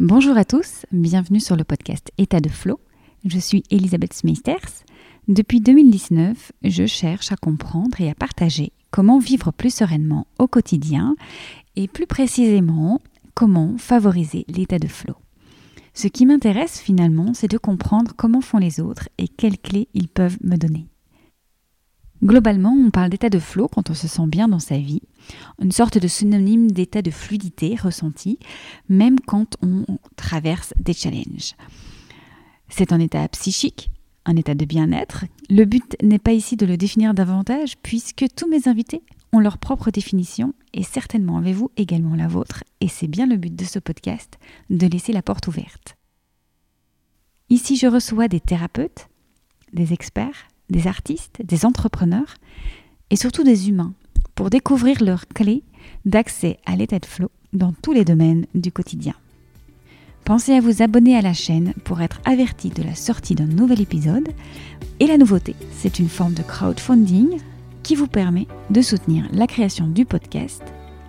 Bonjour à tous, bienvenue sur le podcast État de Flow. Je suis Elisabeth Smeisters. Depuis 2019, je cherche à comprendre et à partager comment vivre plus sereinement au quotidien et plus précisément comment favoriser l'état de flow. Ce qui m'intéresse finalement, c'est de comprendre comment font les autres et quelles clés ils peuvent me donner. Globalement, on parle d'état de flow quand on se sent bien dans sa vie, une sorte de synonyme d'état de fluidité ressenti, même quand on traverse des challenges. C'est un état psychique, un état de bien-être. Le but n'est pas ici de le définir davantage, puisque tous mes invités ont leur propre définition, et certainement avez-vous également la vôtre, et c'est bien le but de ce podcast, de laisser la porte ouverte. Ici, je reçois des thérapeutes, des experts, des artistes, des entrepreneurs et surtout des humains pour découvrir leurs clés d'accès à l'état de flow dans tous les domaines du quotidien. Pensez à vous abonner à la chaîne pour être averti de la sortie d'un nouvel épisode. Et la nouveauté, c'est une forme de crowdfunding qui vous permet de soutenir la création du podcast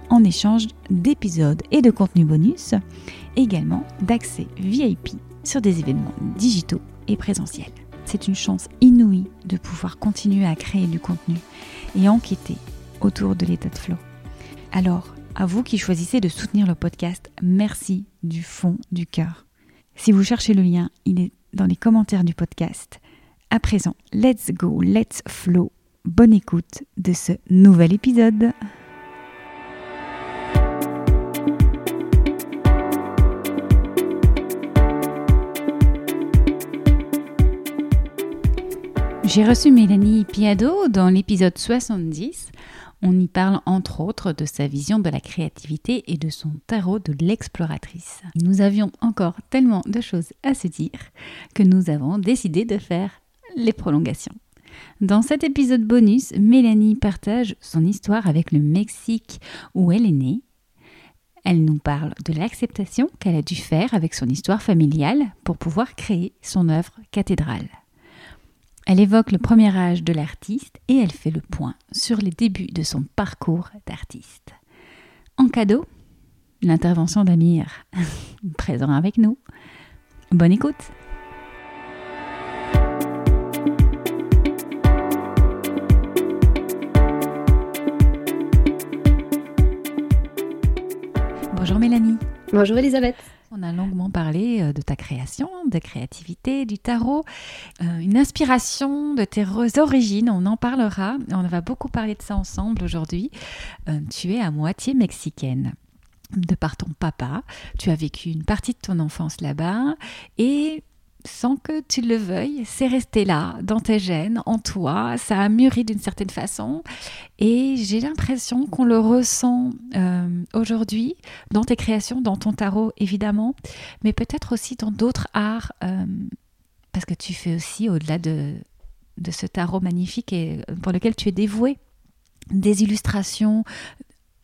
en échange d'épisodes et de contenus bonus, également d'accès VIP sur des événements digitaux et présentiels c'est une chance inouïe de pouvoir continuer à créer du contenu et enquêter autour de l'état de flow. Alors, à vous qui choisissez de soutenir le podcast, merci du fond du cœur. Si vous cherchez le lien, il est dans les commentaires du podcast. À présent, let's go, let's flow. Bonne écoute de ce nouvel épisode. J'ai reçu Mélanie Piado dans l'épisode 70. On y parle entre autres de sa vision de la créativité et de son tarot de l'exploratrice. Nous avions encore tellement de choses à se dire que nous avons décidé de faire les prolongations. Dans cet épisode bonus, Mélanie partage son histoire avec le Mexique où elle est née. Elle nous parle de l'acceptation qu'elle a dû faire avec son histoire familiale pour pouvoir créer son œuvre cathédrale. Elle évoque le premier âge de l'artiste et elle fait le point sur les débuts de son parcours d'artiste. En cadeau, l'intervention d'Amir, présent avec nous. Bonne écoute Bonjour Mélanie. Bonjour Elisabeth. On a longuement parlé euh, de ta création, de créativité, du tarot, euh, une inspiration de tes origines, on en parlera, on va beaucoup parler de ça ensemble aujourd'hui. Euh, tu es à moitié mexicaine de par ton papa, tu as vécu une partie de ton enfance là-bas et sans que tu le veuilles, c'est resté là, dans tes gènes, en toi, ça a mûri d'une certaine façon, et j'ai l'impression qu'on le ressent euh, aujourd'hui dans tes créations, dans ton tarot évidemment, mais peut-être aussi dans d'autres arts, euh, parce que tu fais aussi au-delà de, de ce tarot magnifique et pour lequel tu es dévoué des illustrations,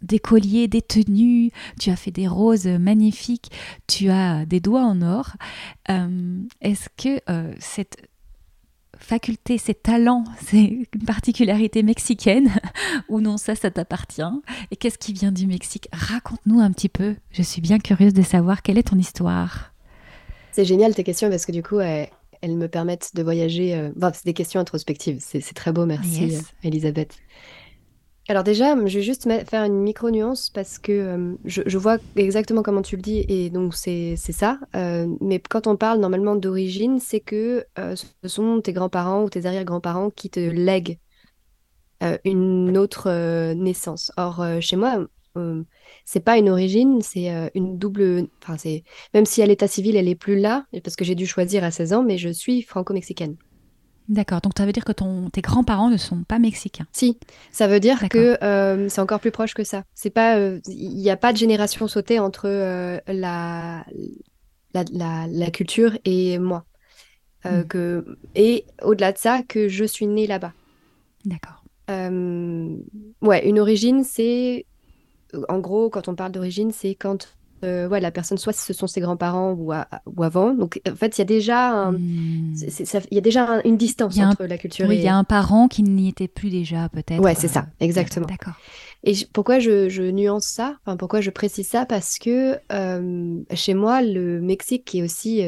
des colliers, des tenues, tu as fait des roses magnifiques, tu as des doigts en or. Euh, est-ce que euh, cette faculté, ces talents, c'est une particularité mexicaine ou non, ça, ça t'appartient? Et qu'est-ce qui vient du Mexique? Raconte-nous un petit peu. Je suis bien curieuse de savoir quelle est ton histoire. C'est génial tes questions parce que du coup, elles, me permettent de voyager. Euh, c'est des questions introspectives. C'est très beau, merci Elisabeth. Alors déjà, je vais juste faire une micro-nuance parce que euh, je, vois exactement comment tu le dis et donc c'est ça. Euh, mais quand on parle normalement d'origine, c'est que euh, ce sont tes grands-parents ou tes arrière-grands-parents qui te lèguent une autre naissance. Or, chez moi, c'est pas une origine, c'est une double. Même si à l'état civil, elle est plus là, parce que j'ai dû choisir à 16 ans, mais je suis franco-mexicaine. D'accord, donc ça veut dire que ton, tes grands-parents ne sont pas mexicains. Si, ça veut dire que euh, c'est encore plus proche que ça. C'est pas, il euh, n'y a pas de génération sautée entre euh, la, la, culture et moi. Hmm. que, et au-delà de ça, que je suis née là-bas. D'accord. ouais, une origine, c'est, en gros, quand on parle d'origine, c'est quand euh, ouais, la personne, soit ce sont ses grands-parents ou, ou, avant. Donc, en fait, il y a déjà, hmm. il y a déjà une distance entre la culture oui, il y a un parent qui n'y était plus déjà, peut-être. Ouais, c'est ça, exactement. D'accord. Et pourquoi je, nuance ça enfin, Pourquoi je précise ça? Parce que chez moi, le Mexique, qui est aussi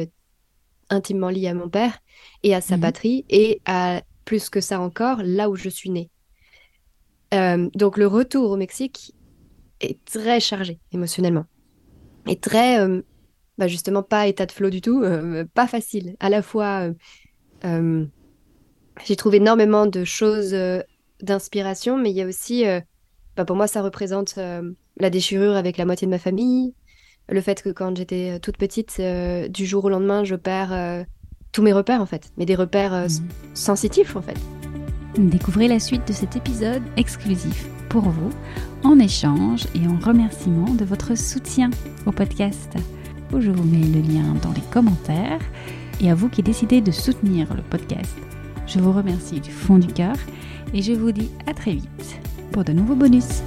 intimement lié à mon père et à sa mmh patrie, et à plus que ça encore, là où je suis née. donc le retour au Mexique est très chargé émotionnellement. Et très, bah justement, pas état de flow du tout, pas facile. À la fois, j'ai trouvé énormément de choses d'inspiration, mais il y a aussi, bah pour moi, ça représente la déchirure avec la moitié de ma famille, le fait que quand j'étais toute petite, du jour au lendemain, je perds tous mes repères en fait, mais des repères sensitifs en fait. Découvrez la suite de cet épisode exclusif pour vous, en échange et en remerciement de votre soutien au podcast. Je vous mets le lien dans les commentaires. Et à vous qui décidez de soutenir le podcast, je vous remercie du fond du cœur et je vous dis à très vite pour de nouveaux bonus.